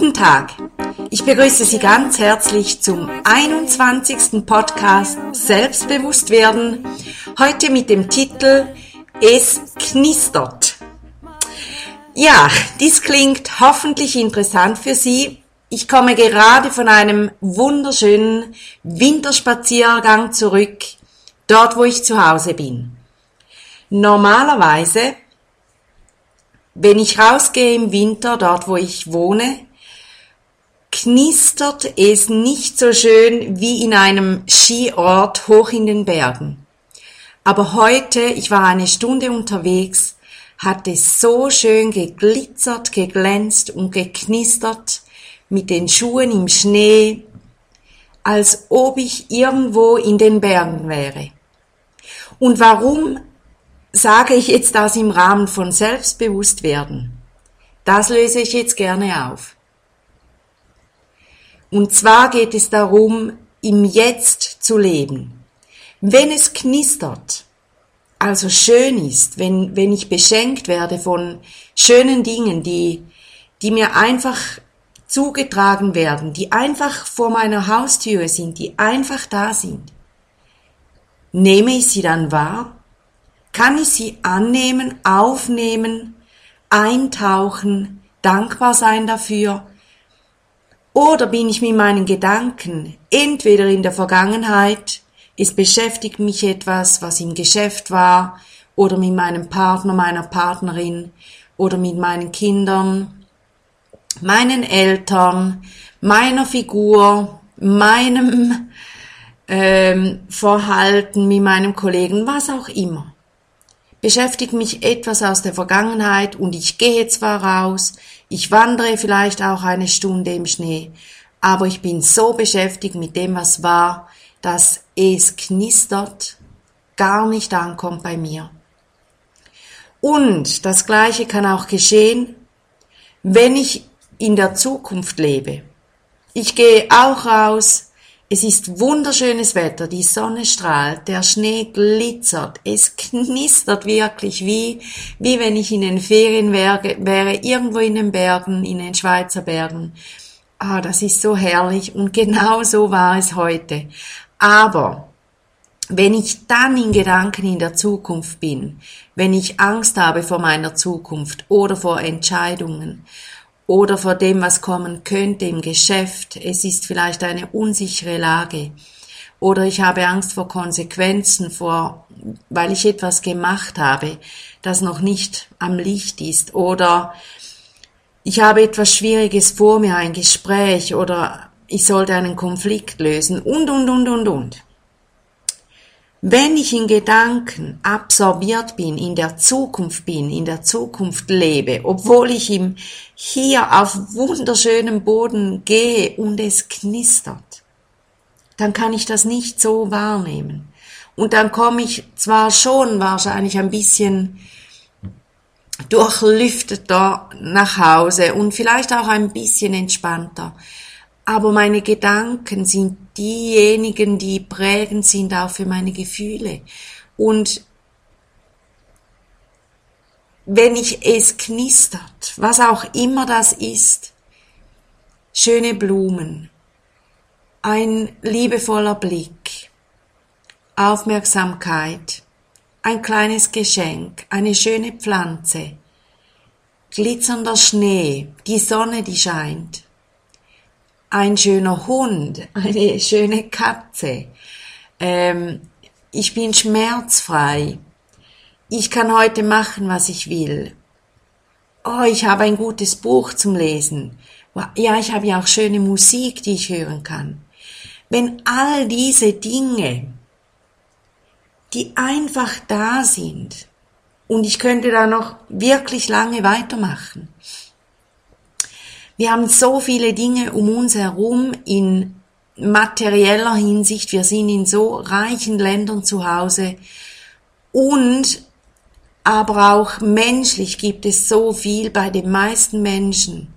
Guten Tag. Ich begrüße Sie ganz herzlich zum 21. Podcast Selbstbewusst werden. Heute mit dem Titel Es knistert. Ja, dies klingt hoffentlich interessant für Sie. Ich komme gerade von einem wunderschönen Winterspaziergang zurück, dort wo ich zu Hause bin. Normalerweise wenn ich rausgehe im Winter, dort wo ich wohne, knistert es nicht so schön wie in einem Skiort hoch in den Bergen. Aber heute, ich war eine Stunde unterwegs, hat es so schön geglitzert, geglänzt und geknistert mit den Schuhen im Schnee, als ob ich irgendwo in den Bergen wäre. Und warum sage ich jetzt das im Rahmen von Selbstbewusstwerden? Das löse ich jetzt gerne auf. Und zwar geht es darum, im Jetzt zu leben. Wenn es knistert, also schön ist, wenn, wenn ich beschenkt werde von schönen Dingen, die, die mir einfach zugetragen werden, die einfach vor meiner Haustür sind, die einfach da sind, nehme ich sie dann wahr kann ich sie annehmen, aufnehmen, eintauchen, dankbar sein dafür? Oder bin ich mit meinen Gedanken entweder in der Vergangenheit, es beschäftigt mich etwas, was im Geschäft war, oder mit meinem Partner, meiner Partnerin, oder mit meinen Kindern, meinen Eltern, meiner Figur, meinem ähm, Verhalten mit meinem Kollegen, was auch immer beschäftigt mich etwas aus der Vergangenheit und ich gehe zwar raus, ich wandere vielleicht auch eine Stunde im Schnee, aber ich bin so beschäftigt mit dem, was war, dass es knistert, gar nicht ankommt bei mir. Und das Gleiche kann auch geschehen, wenn ich in der Zukunft lebe. Ich gehe auch raus, es ist wunderschönes Wetter, die Sonne strahlt, der Schnee glitzert, es knistert wirklich wie, wie wenn ich in den Ferien wäre, wäre irgendwo in den Bergen, in den Schweizer Bergen. Ah, das ist so herrlich und genau so war es heute. Aber wenn ich dann in Gedanken in der Zukunft bin, wenn ich Angst habe vor meiner Zukunft oder vor Entscheidungen oder vor dem, was kommen könnte im Geschäft. Es ist vielleicht eine unsichere Lage. Oder ich habe Angst vor Konsequenzen, vor, weil ich etwas gemacht habe, das noch nicht am Licht ist. Oder ich habe etwas Schwieriges vor mir, ein Gespräch, oder ich sollte einen Konflikt lösen, und, und, und, und, und. Wenn ich in Gedanken absorbiert bin, in der Zukunft bin, in der Zukunft lebe, obwohl ich im Hier auf wunderschönem Boden gehe und es knistert, dann kann ich das nicht so wahrnehmen. Und dann komme ich zwar schon wahrscheinlich ein bisschen durchlüfteter nach Hause und vielleicht auch ein bisschen entspannter, aber meine Gedanken sind diejenigen, die prägend sind auch für meine Gefühle. Und wenn ich es knistert, was auch immer das ist, schöne Blumen, ein liebevoller Blick, Aufmerksamkeit, ein kleines Geschenk, eine schöne Pflanze, glitzernder Schnee, die Sonne, die scheint, ein schöner Hund, eine schöne Katze. Ähm, ich bin schmerzfrei. Ich kann heute machen, was ich will. Oh, ich habe ein gutes Buch zum Lesen. Ja, ich habe ja auch schöne Musik, die ich hören kann. Wenn all diese Dinge, die einfach da sind, und ich könnte da noch wirklich lange weitermachen, wir haben so viele Dinge um uns herum in materieller Hinsicht. Wir sind in so reichen Ländern zu Hause und aber auch menschlich gibt es so viel bei den meisten Menschen,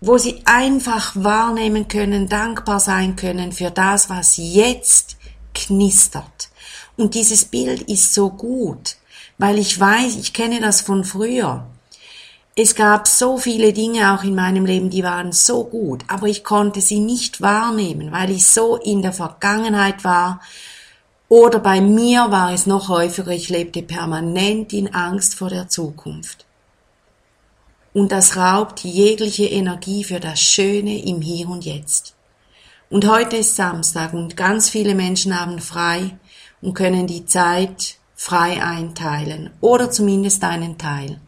wo sie einfach wahrnehmen können, dankbar sein können für das, was jetzt knistert. Und dieses Bild ist so gut, weil ich weiß, ich kenne das von früher Es gab so viele Dinge auch in meinem Leben, die waren so gut, aber ich konnte sie nicht wahrnehmen, weil ich so in der Vergangenheit war. Oder bei mir war es noch häufiger, ich lebte permanent in Angst vor der Zukunft. Und das raubt jegliche Energie für das Schöne im Hier und Jetzt. Und heute ist Samstag und ganz viele Menschen haben frei und können die Zeit frei einteilen oder zumindest einen Teil.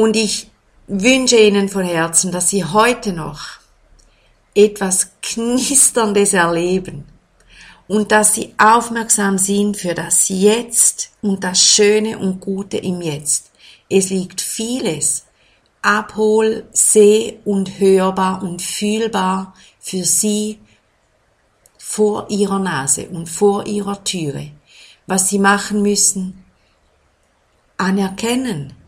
Und ich wünsche Ihnen von Herzen, dass Sie heute noch etwas Knisterndes erleben und dass Sie aufmerksam sind für das Jetzt und das Schöne und Gute im Jetzt. Es liegt vieles abhol-, seh- und hörbar und fühlbar für Sie vor Ihrer Nase und vor Ihrer Türe. Was Sie machen müssen, anerkennen,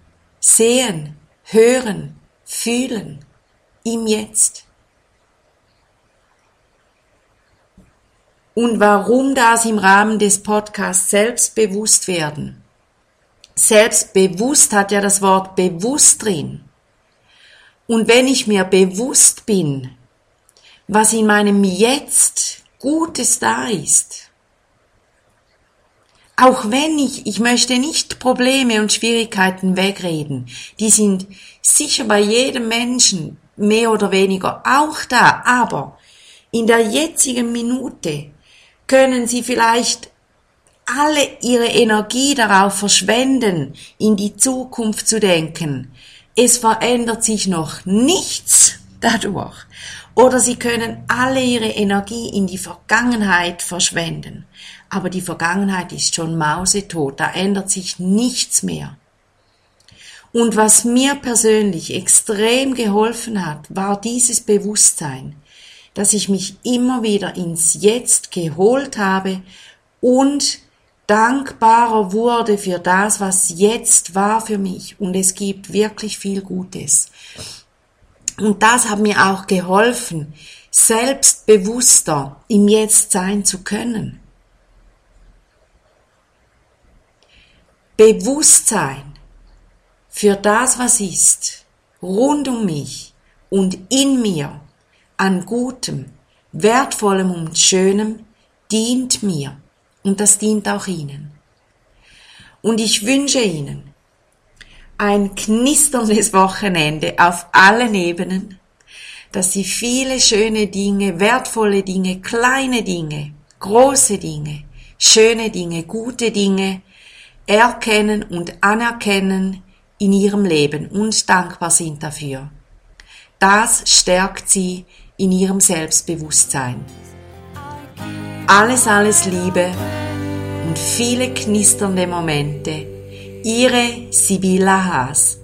sehen, hören, fühlen, im Jetzt. Und warum das im Rahmen des Podcasts selbstbewusst werden? Selbstbewusst hat ja das Wort bewusst drin. Und wenn ich mir bewusst bin, was in meinem Jetzt Gutes da ist, auch wenn ich, ich möchte nicht Probleme und Schwierigkeiten wegreden, die sind sicher bei jedem Menschen mehr oder weniger auch da, aber in der jetzigen Minute können sie vielleicht alle ihre Energie darauf verschwenden, in die Zukunft zu denken. Es verändert sich noch nichts dadurch. Oder sie können alle ihre Energie in die Vergangenheit verschwenden aber die Vergangenheit ist schon mausetot, da ändert sich nichts mehr. Und was mir persönlich extrem geholfen hat, war dieses Bewusstsein, dass ich mich immer wieder ins Jetzt geholt habe und dankbarer wurde für das, was jetzt war für mich. Und es gibt wirklich viel Gutes. Und das hat mir auch geholfen, selbstbewusster im Jetzt sein zu können. Bewusstsein für das, was ist, rund um mich und in mir, an Gutem, Wertvollem und Schönem, dient mir und das dient auch Ihnen. Und ich wünsche Ihnen ein knisterndes Wochenende auf allen Ebenen, dass Sie viele schöne Dinge, wertvolle Dinge, kleine Dinge, große Dinge, schöne Dinge, gute Dinge, erkennen und anerkennen in ihrem Leben und dankbar sind dafür. Das stärkt sie in ihrem Selbstbewusstsein. Alles, alles Liebe und viele knisternde Momente. Ihre Sibylla Haas.